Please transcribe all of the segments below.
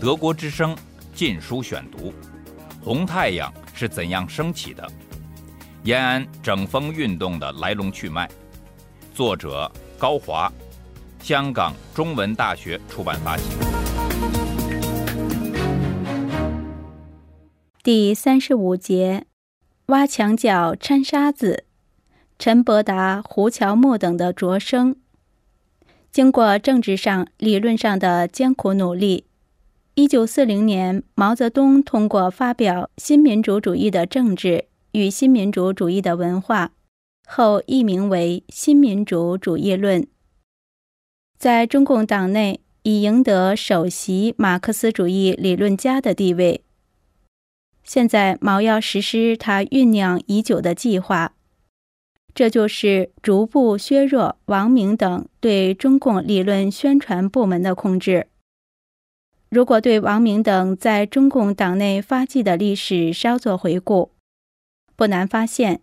德国之声《禁书选读》：红太阳是怎样升起的？延安整风运动的来龙去脉。作者高华，香港中文大学出版发行。第三十五节：挖墙脚掺沙子。陈伯达、胡乔木等的擢升。经过政治上、理论上的艰苦努力。一九四零年，毛泽东通过发表《新民主主义的政治与新民主主义的文化》，后译名为《新民主主义论》，在中共党内已赢得首席马克思主义理论家的地位。现在，毛要实施他酝酿已久的计划，这就是逐步削弱王明等对中共理论宣传部门的控制。如果对王明等在中共党内发迹的历史稍作回顾，不难发现，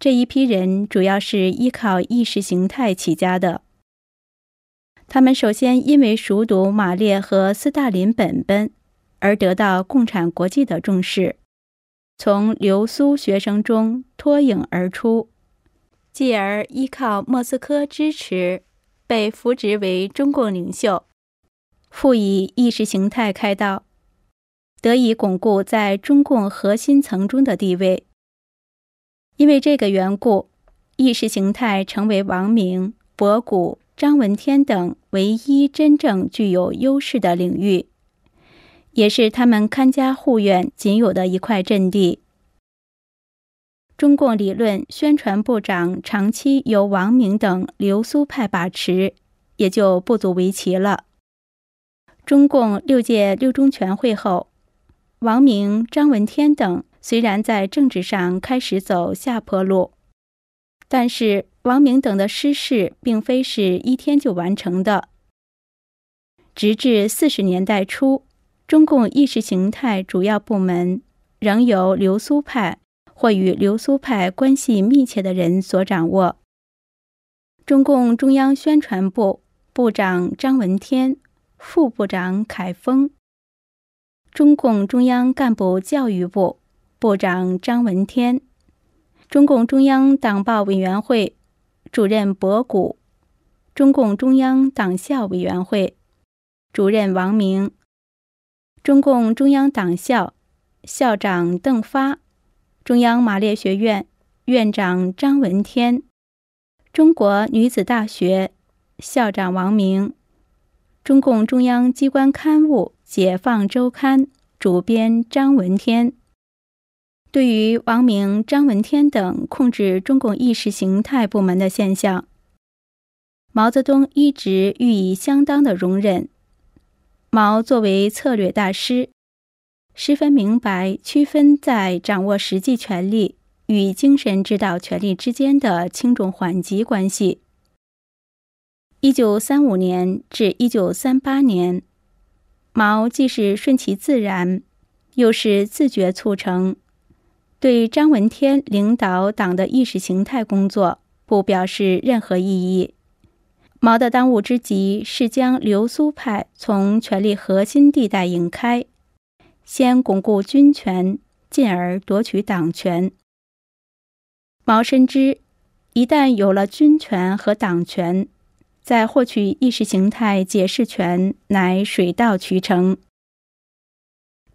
这一批人主要是依靠意识形态起家的。他们首先因为熟读马列和斯大林本本，而得到共产国际的重视，从留苏学生中脱颖而出，继而依靠莫斯科支持，被扶植为中共领袖。复以意识形态开道，得以巩固在中共核心层中的地位。因为这个缘故，意识形态成为王明、博古、张闻天等唯一真正具有优势的领域，也是他们看家护院仅有的一块阵地。中共理论宣传部长长期由王明等流苏派把持，也就不足为奇了。中共六届六中全会后，王明、张闻天等虽然在政治上开始走下坡路，但是王明等的失势并非是一天就完成的。直至四十年代初，中共意识形态主要部门仍由流苏派或与流苏派关系密切的人所掌握。中共中央宣传部部长张闻天。副部长凯丰，中共中央干部教育部部长张闻天，中共中央党报委员会主任博古，中共中央党校委员会主任王明，中共中央党校校长邓发，中央马列学院院长张闻天，中国女子大学校长王明。中共中央机关刊物《解放周刊》主编张闻天对于王明、张闻天等控制中共意识形态部门的现象，毛泽东一直予以相当的容忍。毛作为策略大师，十分明白区分在掌握实际权力与精神指导权力之间的轻重缓急关系。一九三五年至一九三八年，毛既是顺其自然，又是自觉促成，对张闻天领导党的意识形态工作不表示任何异议。毛的当务之急是将流苏派从权力核心地带引开，先巩固军权，进而夺取党权。毛深知，一旦有了军权和党权，在获取意识形态解释权乃水到渠成。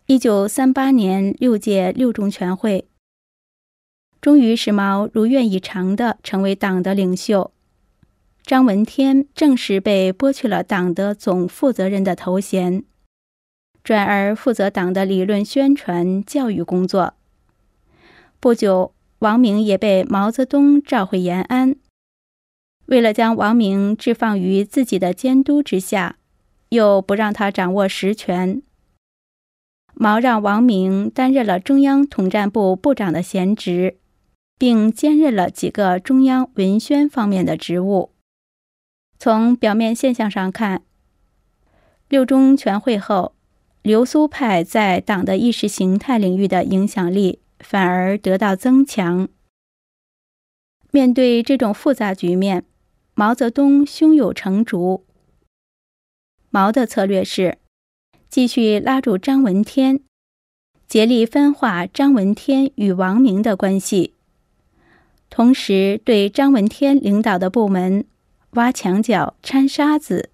一九三八年六届六中全会，终于使毛如愿以偿的成为党的领袖。张闻天正式被剥去了党的总负责人的头衔，转而负责党的理论宣传教育工作。不久，王明也被毛泽东召回延安。为了将王明置放于自己的监督之下，又不让他掌握实权，毛让王明担任了中央统战部部长的闲职，并兼任了几个中央文宣方面的职务。从表面现象上看，六中全会后，流苏派在党的意识形态领域的影响力反而得到增强。面对这种复杂局面，毛泽东胸有成竹。毛的策略是，继续拉住张闻天，竭力分化张闻天与王明的关系，同时对张闻天领导的部门挖墙脚、掺沙子，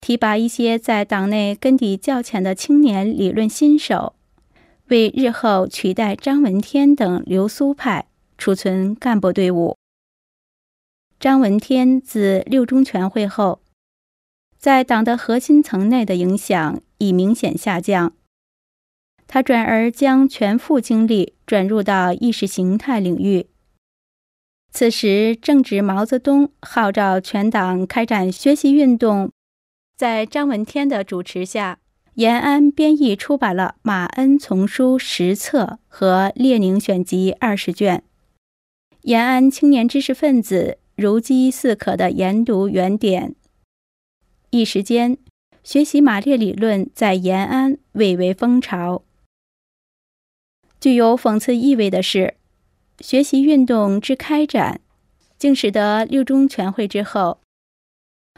提拔一些在党内根底较浅的青年理论新手，为日后取代张闻天等流苏派储存干部队伍。张闻天自六中全会后。在党的核心层内的影响已明显下降，他转而将全副精力转入到意识形态领域。此时正值毛泽东号召全党开展学习运动，在张闻天的主持下，延安编译出版了《马恩丛书》十册和《列宁选集》二十卷，延安青年知识分子如饥似渴地研读原点。一时间，学习马列理论在延安蔚为风潮。具有讽刺意味的是，学习运动之开展，竟使得六中全会之后，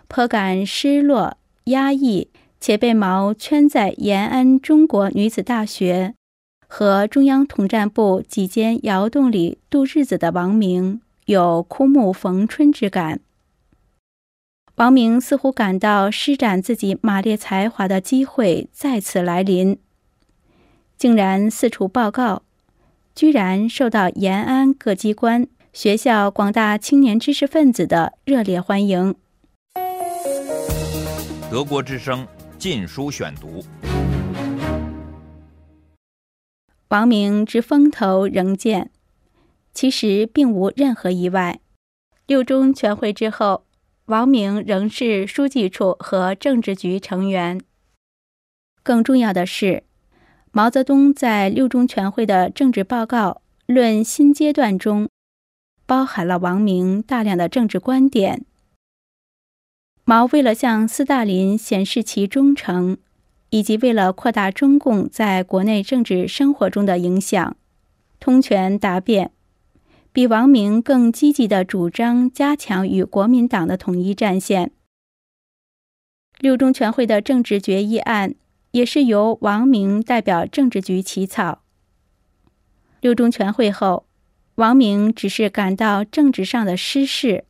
颇感失落、压抑，且被毛圈在延安中国女子大学和中央统战部几间窑洞里度日子的王明，有枯木逢春之感。王明似乎感到施展自己马列才华的机会再次来临，竟然四处报告，居然受到延安各机关、学校广大青年知识分子的热烈欢迎。德国之声《禁书选读》，王明之风头仍健，其实并无任何意外。六中全会之后。王明仍是书记处和政治局成员。更重要的是，毛泽东在六中全会的政治报告《论新阶段》中，包含了王明大量的政治观点。毛为了向斯大林显示其忠诚，以及为了扩大中共在国内政治生活中的影响，通权达变。比王明更积极地主张加强与国民党的统一战线。六中全会的政治决议案也是由王明代表政治局起草。六中全会后，王明只是感到政治上的失势，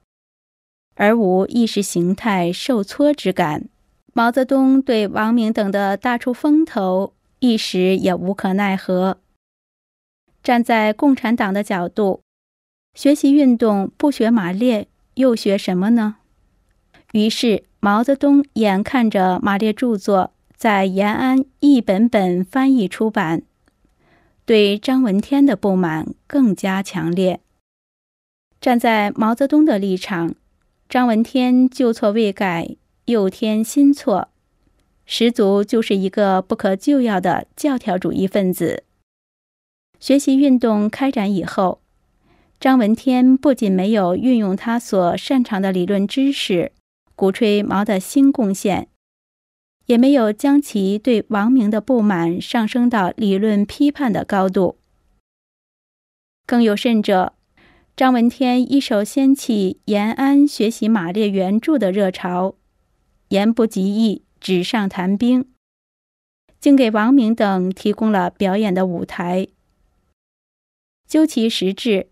而无意识形态受挫之感。毛泽东对王明等的大出风头一时也无可奈何。站在共产党的角度。学习运动不学马列，又学什么呢？于是毛泽东眼看着马列著作在延安一本本翻译出版，对张闻天的不满更加强烈。站在毛泽东的立场，张闻天旧错未改，又添新错，十足就是一个不可救药的教条主义分子。学习运动开展以后。张闻天不仅没有运用他所擅长的理论知识，鼓吹毛的新贡献，也没有将其对王明的不满上升到理论批判的高度。更有甚者，张闻天一手掀起延安学习马列原著的热潮，言不及义，纸上谈兵，竟给王明等提供了表演的舞台。究其实质。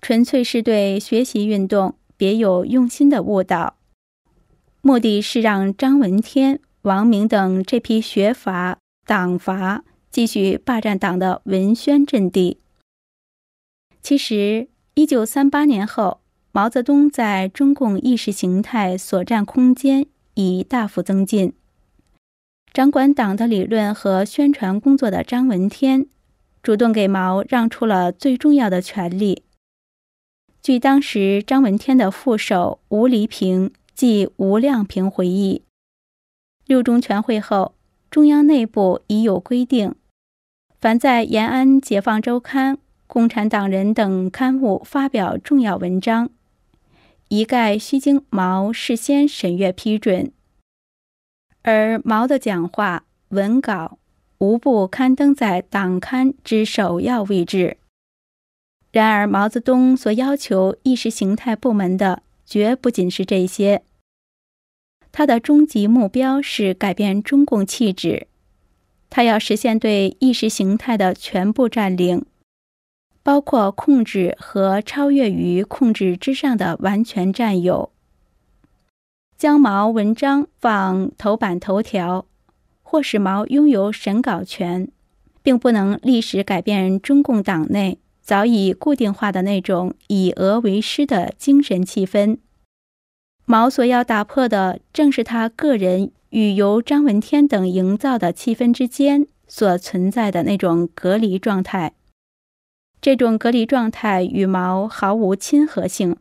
纯粹是对学习运动别有用心的误导，目的是让张闻天、王明等这批学阀、党阀继续霸占党的文宣阵地。其实，一九三八年后，毛泽东在中共意识形态所占空间已大幅增进，掌管党的理论和宣传工作的张闻天，主动给毛让出了最重要的权利。据当时张闻天的副手吴黎平即吴亮平回忆，六中全会后，中央内部已有规定，凡在延安解放周刊、共产党人等刊物发表重要文章，一概需经毛事先审阅批准，而毛的讲话文稿无不刊登在党刊之首要位置。然而，毛泽东所要求意识形态部门的，绝不仅是这些。他的终极目标是改变中共气质，他要实现对意识形态的全部占领，包括控制和超越于控制之上的完全占有。将毛文章放头版头条，或使毛拥有审稿权，并不能立时改变中共党内早已固定化的那种以俄为师的精神气氛。毛所要打破的，正是他个人与由张闻天等营造的气氛之间所存在的那种隔离状态。这种隔离状态与毛毫无亲和性。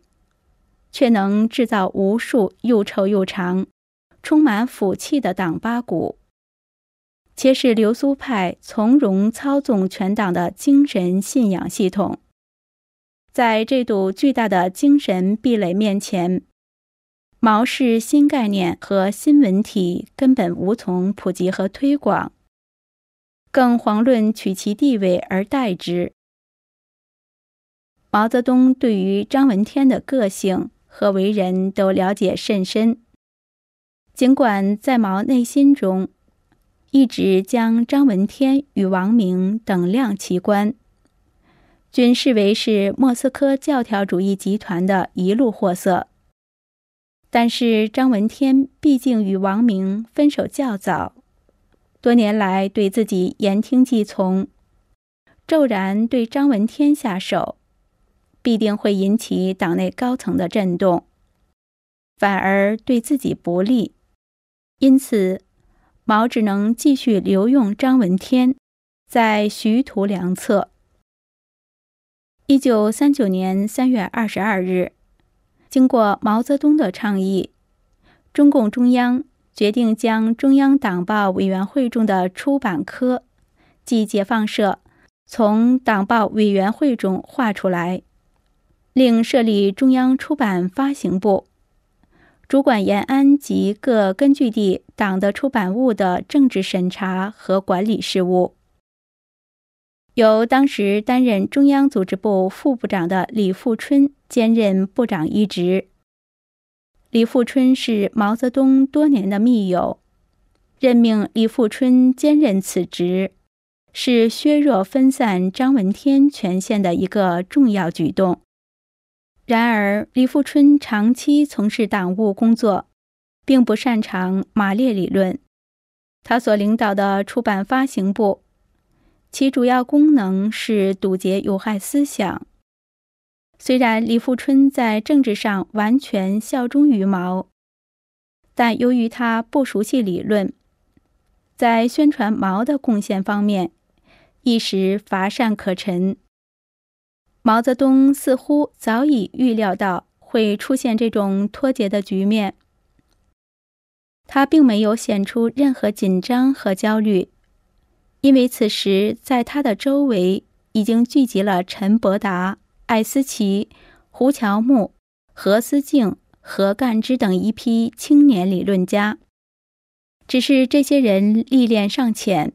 却能制造无数又臭又长、充满腐气的党八股，且使流苏派从容操纵全党的精神信仰系统。在这堵巨大的精神壁垒面前，毛氏新概念和新文体根本无从普及和推广，更遑论取其地位而代之。毛泽东对于张闻天的个性。和为人都了解甚深，尽管在毛内心中一直将张闻天与王明等量齐观，均视为是莫斯科教条主义集团的一路货色。但是张闻天毕竟与王明分手较早，多年来对自己言听计从，骤然对张闻天下手。必定会引起党内高层的震动，反而对自己不利。因此，毛只能继续留用张闻天，在徐图良策。一九三九年三月二十二日，经过毛泽东的倡议，中共中央决定将中央党报委员会中的出版科，即解放社，从党报委员会中划出来。另设立中央出版发行部，主管延安及各根据地党的出版物的政治审查和管理事务。由当时担任中央组织部副部长的李富春兼任部长一职。李富春是毛泽东多年的密友，任命李富春兼任此职，是削弱分散张闻天权限的一个重要举动。然而，李富春长期从事党务工作，并不擅长马列理论。他所领导的出版发行部，其主要功能是堵截有害思想。虽然李富春在政治上完全效忠于毛，但由于他不熟悉理论，在宣传毛的贡献方面，一时乏善可陈。毛泽东似乎早已预料到会出现这种脱节的局面，他并没有显出任何紧张和焦虑，因为此时在他的周围已经聚集了陈伯达、艾思奇、胡乔木、何思敬、何干之等一批青年理论家，只是这些人历练尚浅。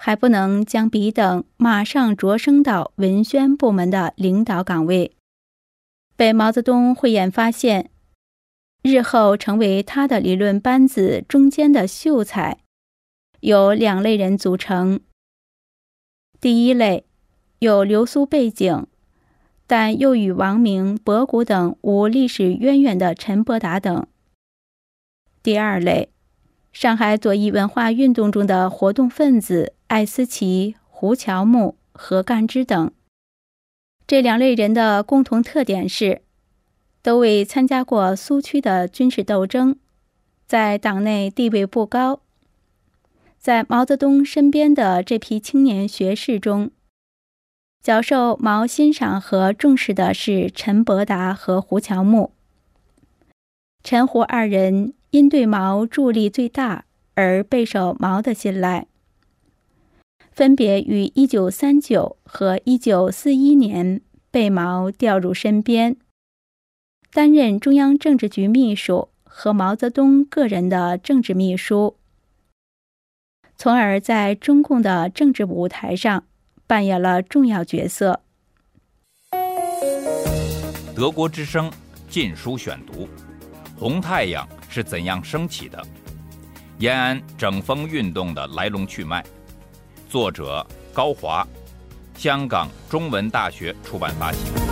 还不能将彼等马上擢升到文宣部门的领导岗位，被毛泽东慧眼发现，日后成为他的理论班子中间的秀才，有两类人组成。第一类，有流苏背景，但又与王明、博古等无历史渊源的陈伯达等。第二类。上海左翼文化运动中的活动分子艾思奇、胡乔木、何干之等，这两类人的共同特点是，都未参加过苏区的军事斗争，在党内地位不高。在毛泽东身边的这批青年学士中，较受毛欣赏和重视的是陈伯达和胡乔木。陈胡二人。因对毛助力最大而备受毛的信赖，分别于一九三九和一九四一年被毛调入身边，担任中央政治局秘书和毛泽东个人的政治秘书，从而在中共的政治舞台上扮演了重要角色。德国之声《禁书选读》。红太阳是怎样升起的？延安整风运动的来龙去脉。作者高华，香港中文大学出版发行。